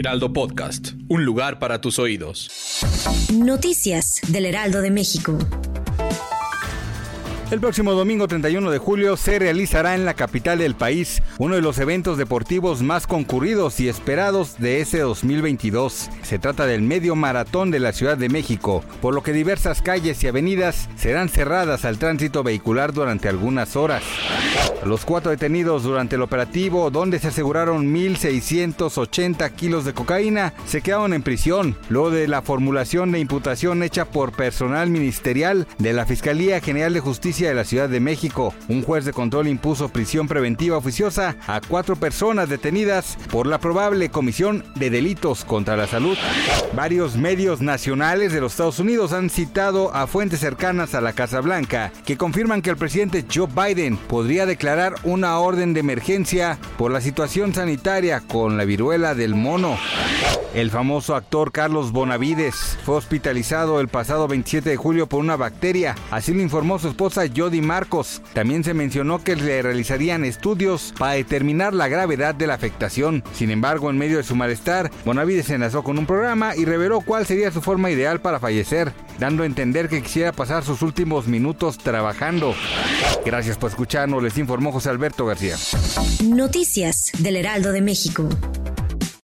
Heraldo Podcast, un lugar para tus oídos. Noticias del Heraldo de México. El próximo domingo 31 de julio se realizará en la capital del país uno de los eventos deportivos más concurridos y esperados de ese 2022. Se trata del medio maratón de la Ciudad de México, por lo que diversas calles y avenidas serán cerradas al tránsito vehicular durante algunas horas. Los cuatro detenidos durante el operativo, donde se aseguraron 1.680 kilos de cocaína, se quedaron en prisión, luego de la formulación de imputación hecha por personal ministerial de la Fiscalía General de Justicia de la Ciudad de México. Un juez de control impuso prisión preventiva oficiosa a cuatro personas detenidas por la probable comisión de delitos contra la salud. Varios medios nacionales de los Estados Unidos han citado a fuentes cercanas a la Casa Blanca que confirman que el presidente Joe Biden podría declarar una orden de emergencia por la situación sanitaria con la viruela del mono. El famoso actor Carlos Bonavides fue hospitalizado el pasado 27 de julio por una bacteria, así lo informó su esposa Jody Marcos. También se mencionó que le realizarían estudios para determinar la gravedad de la afectación. Sin embargo, en medio de su malestar, Bonavides se enlazó con un programa y reveló cuál sería su forma ideal para fallecer, dando a entender que quisiera pasar sus últimos minutos trabajando. Gracias por escucharnos, les informó José Alberto García. Noticias del Heraldo de México.